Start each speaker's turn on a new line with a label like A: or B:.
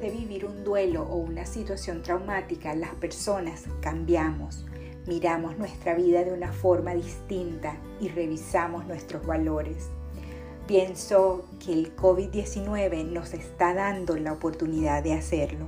A: de vivir un duelo o una situación traumática, las personas cambiamos, miramos nuestra vida de una forma distinta y revisamos nuestros valores. Pienso que el COVID-19 nos está dando la oportunidad de hacerlo.